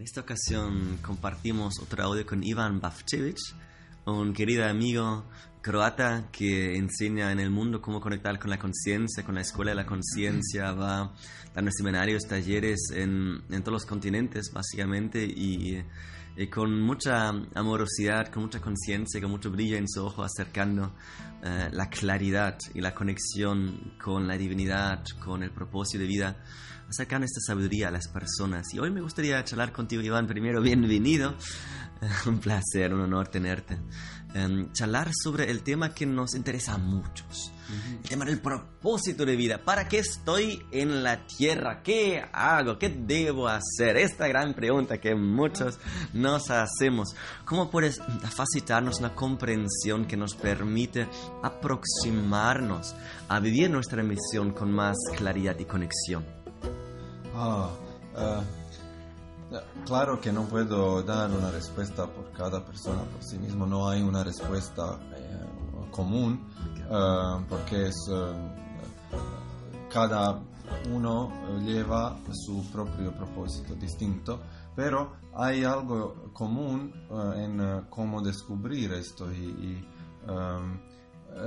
En esta ocasión compartimos otro audio con Ivan Bavchevich, un querido amigo croata que enseña en el mundo cómo conectar con la conciencia, con la escuela de la conciencia, va dando seminarios, talleres en, en todos los continentes básicamente y, y con mucha amorosidad, con mucha conciencia, con mucho brillo en su ojo, acercando eh, la claridad y la conexión con la divinidad, con el propósito de vida, acercando esta sabiduría a las personas. Y hoy me gustaría charlar contigo, Iván. Primero, bienvenido. un placer, un honor tenerte. Um, charlar sobre el tema que nos interesa a muchos. El tema del propósito de vida. ¿Para qué estoy en la tierra? ¿Qué hago? ¿Qué debo hacer? Esta gran pregunta que muchos nos hacemos. ¿Cómo puedes facilitarnos una comprensión que nos permite aproximarnos a vivir nuestra misión con más claridad y conexión? Ah, eh, claro que no puedo dar una respuesta por cada persona por sí mismo, no hay una respuesta eh, común eh, porque es cada uno lleva su propio propósito distinto, pero hay algo común en cómo descubrir esto y, y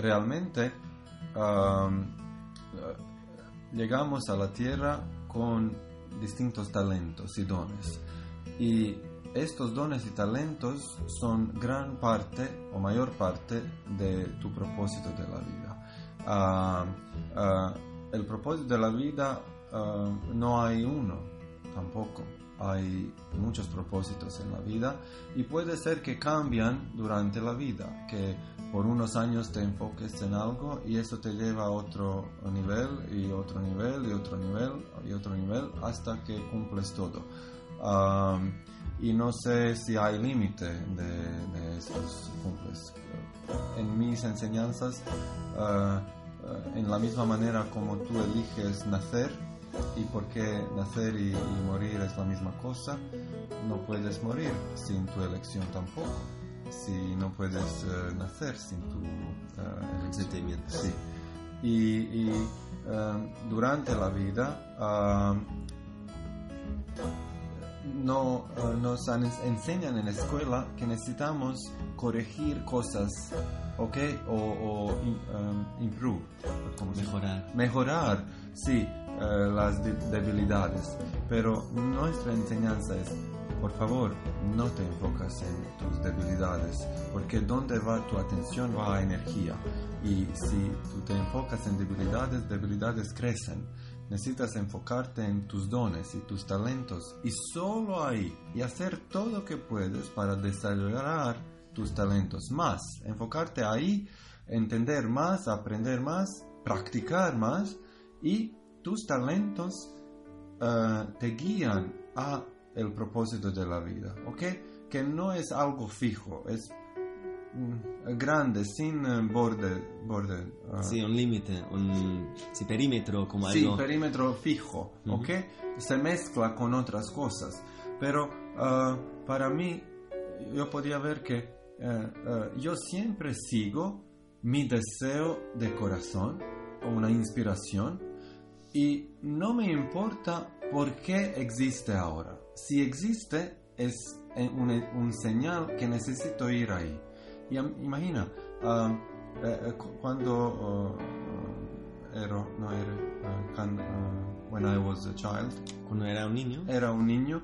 realmente llegamos a la tierra con distintos talentos y dones. Y estos dones y talentos son gran parte o mayor parte de tu propósito de la vida. Ah, ah, el propósito de la vida ah, no hay uno tampoco. Hay muchos propósitos en la vida y puede ser que cambian durante la vida, que por unos años te enfoques en algo y eso te lleva a otro nivel y otro nivel y otro nivel y otro nivel hasta que cumples todo. y no sé si hay límite de, estos cumples. En mis enseñanzas, en la misma manera como tú eliges nacer, y porque nacer y, morir es la misma cosa, no puedes morir sin tu elección tampoco. Si no puedes eh, nacer sin tu uh, sentimiento. Sí. Y, um, durante la vida um, no, nos enseñan en la escuela que necesitamos corregir cosas, ¿ok? O, o um, improve. Mejorar. Mejorar, sí. Eh, las debilidades. Pero nuestra enseñanza es, por favor, no te enfocas en tus debilidades, porque donde va tu atención va a energía. Y si tú te enfocas en debilidades, debilidades crecen. Necesitas enfocarte en tus dones y tus talentos y solo ahí y hacer todo lo que puedes para desarrollar tus talentos más. Enfocarte ahí, entender más, aprender más, practicar más y tus talentos eh, te guían a el propósito de la vida, ¿ok? Que no es algo fijo, es mm, grande, sin eh, borde, borde uh, sí, un límite, un perímetro como sí, algo... Sí, perímetro fijo, ¿ok? Se mezcla con otras cosas, pero para mí yo podía ver que yo siempre sigo mi deseo de corazón, una inspiración, y no me importa por qué existe ahora. Si existe, es un, un señal que necesito ir ahí. Y imagina, um, eh, eh, cuando uh, era, no era, uh, uh, when I was a child, cuando era un niño, era un niño,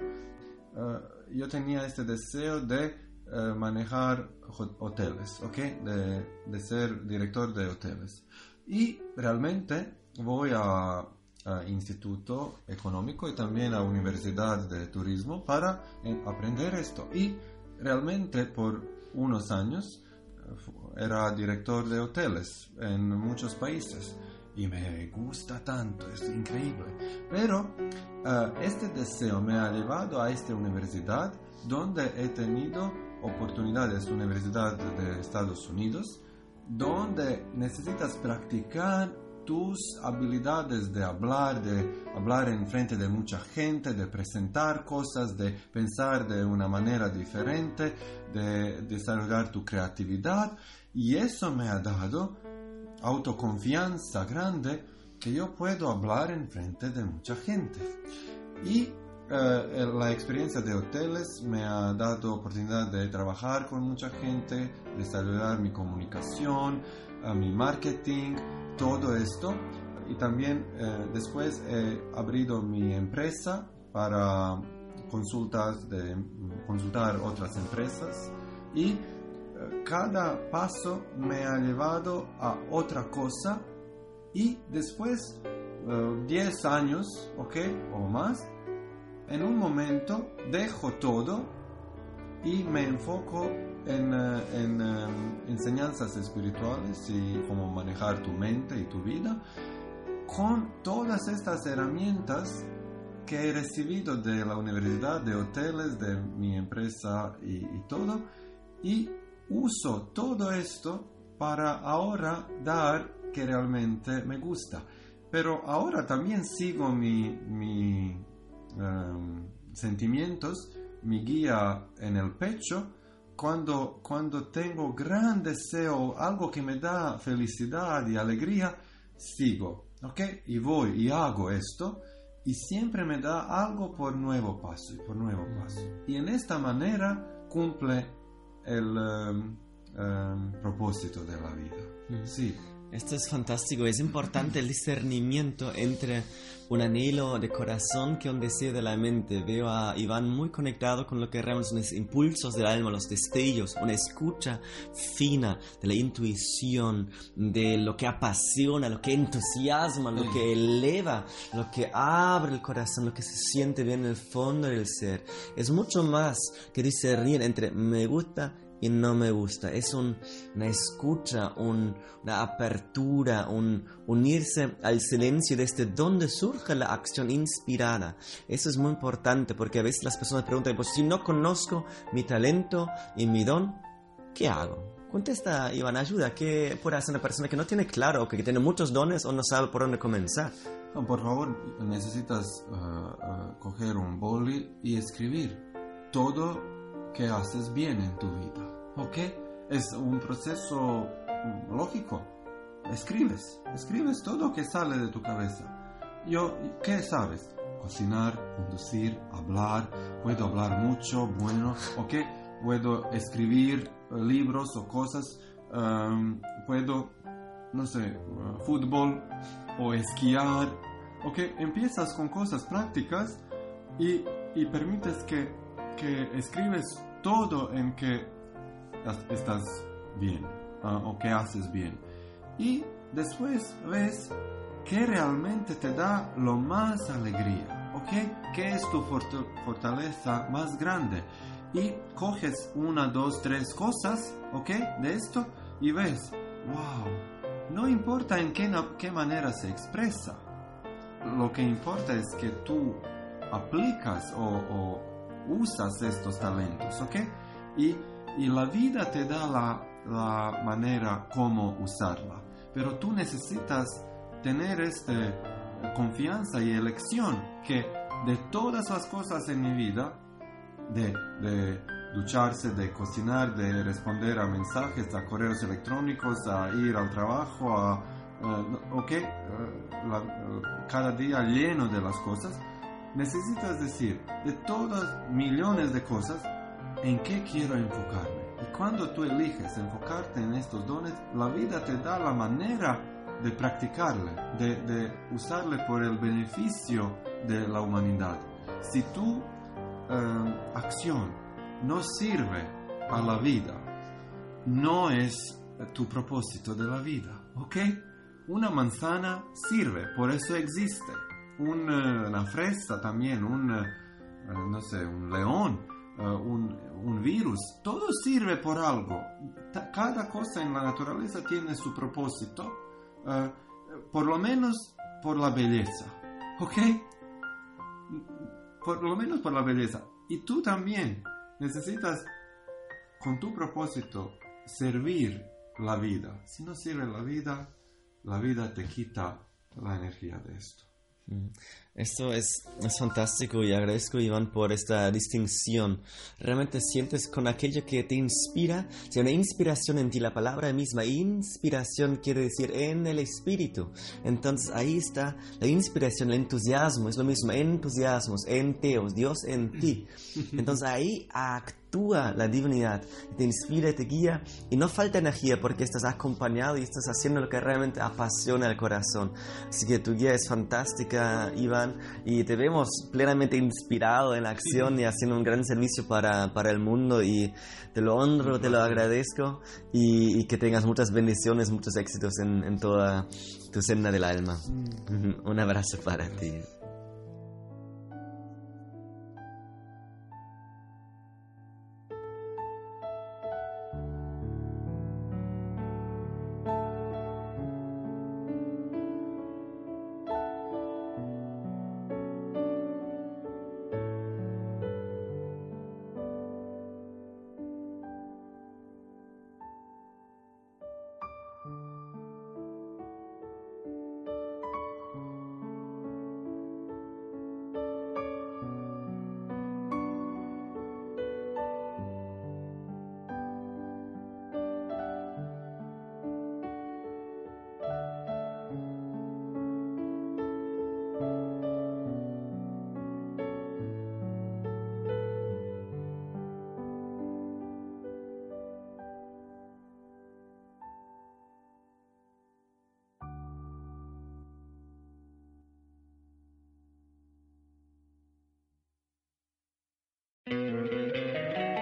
yo tenía este deseo de manejar hoteles, ¿ok? De, de ser director de hoteles. Y realmente voy a instituto económico y también a universidad de turismo para eh, aprender esto. Y realmente por unos años eh, era director de hoteles en muchos países y me gusta tanto, es increíble. Pero eh, este deseo me ha llevado a esta universidad donde he tenido oportunidades, Universidad de Estados Unidos, donde necesitas practicar tus habilidades de hablar, de hablar en frente de mucha gente, de presentar cosas, de pensar de una manera diferente, de desarrollar tu creatividad. Y eso me ha dado autoconfianza grande que yo puedo hablar en frente de mucha gente. Y eh, la experiencia de hoteles me ha dado oportunidad de trabajar con mucha gente, desarrollar mi comunicación, eh, mi marketing, todo esto. Y también eh, después he abrido mi empresa para consultas de consultar otras empresas y cada paso me ha llevado a otra cosa y después 10 años, ¿ok? O más, en un momento dejo todo y me enfoco en, eh, en eh, enseñanzas espirituales y cómo manejar tu mente y tu vida con todas estas herramientas que he recibido de la universidad, de hoteles, de mi empresa y, y todo, y uso todo esto para ahora dar que realmente me gusta. Pero ahora también sigo mi, mi Em, sentimientos, mi guía en el pecho, cuando, cuando tengo gran deseo, algo que me da felicidad y alegría, sigo, ¿ok? Y voy y hago esto y siempre me da algo por nuevo paso y por nuevo paso. Y en esta manera cumple el em, em, propósito de la vida. Mm. Sí. Esto es fantástico, es importante el discernimiento entre un anhelo de corazón que un deseo de la mente. Veo a Iván muy conectado con lo que realmente son impulsos del alma, los destellos, una escucha fina de la intuición, de lo que apasiona, lo que entusiasma, lo que eleva, lo que abre el corazón, lo que se siente bien en el fondo del ser. Es mucho más que discernir entre me gusta y no me gusta. Es una escucha, una apertura, un unirse al silencio desde donde surge la acción inspirada. Eso es muy importante porque a veces las personas preguntan, pues si no conozco mi talento y mi don, ¿qué hago? Contesta, Iván, ayuda. ¿Qué puede hacer una persona que no tiene claro, que tiene muchos dones o no sabe por dónde comenzar? por favor, necesitas uh, uh, coger un boli y escribir todo que haces bien en tu vida. ¿Ok? Es un proceso lógico. Escribes, escribes todo que sale de tu cabeza. Yo, ¿qué sabes? Cocinar, conducir, hablar, puedo hablar mucho, bueno, ¿ok? Puedo escribir libros o cosas, um, puedo, no sé, uh, fútbol o esquiar, ¿ok? Empiezas con cosas prácticas y, y permites que, que escribes todo en que estás bien ah, o que haces bien. Y después ves que realmente te da lo más alegría, ¿ok? ¿Qué es tu fortaleza más grande? Y coges una, dos, tres cosas, ¿ok? De esto y ves, wow, no importa en qué, qué manera se expresa, lo que importa es que tú aplicas o, o usas estos talentos, ¿ok? Y, y la vida te da la, la manera como usarla, pero tú necesitas tener esta confianza y elección que de todas las cosas en mi vida, de, de ducharse, de cocinar, de responder a mensajes, a correos electrónicos, a ir al trabajo, a, uh, ok, uh, cada día lleno de las cosas, necesitas decir, de todas millones de cosas, ¿en qué quiero enfocarme? Y cuando tú eliges enfocarte en estos dones, la vida te da la manera de practicarle, de, usarle por el beneficio de la humanidad. Si tu eh, acción no sirve a la vida, no es tu propósito de la vida, ¿ok? Una manzana sirve, por eso existe. una fresa también, un, no sé, un león, virus, todo sirve por algo. Cada cosa en la naturaleza tiene su propósito. por lo menos por la belleza, ¿ok? Por lo menos por la belleza. Y tú también necesitas, con tu propósito, servir la vida. Si no sirve la vida, la vida te quita la energía de esto. Esto es, es, fantástico y agradezco, Iván, por esta distinción. Realmente sientes con aquello que te inspira, si una inspiración en ti, la palabra misma, inspiración quiere decir en el espíritu. Entonces ahí está la inspiración, el entusiasmo, es lo mismo, entusiasmos, en teos, Dios en ti. Entonces ahí actúa la divinidad, te inspira, te guía y no falta energía porque estás acompañado y estás haciendo lo que realmente apasiona el corazón. Así que tu guía es fantástica, Iván y te vemos plenamente inspirado en la acción y haciendo un gran servicio para, para el mundo y te lo honro, te lo agradezco y, que tengas muchas bendiciones, muchos éxitos en, en toda tu senda del alma. Mm. Un abrazo para ti.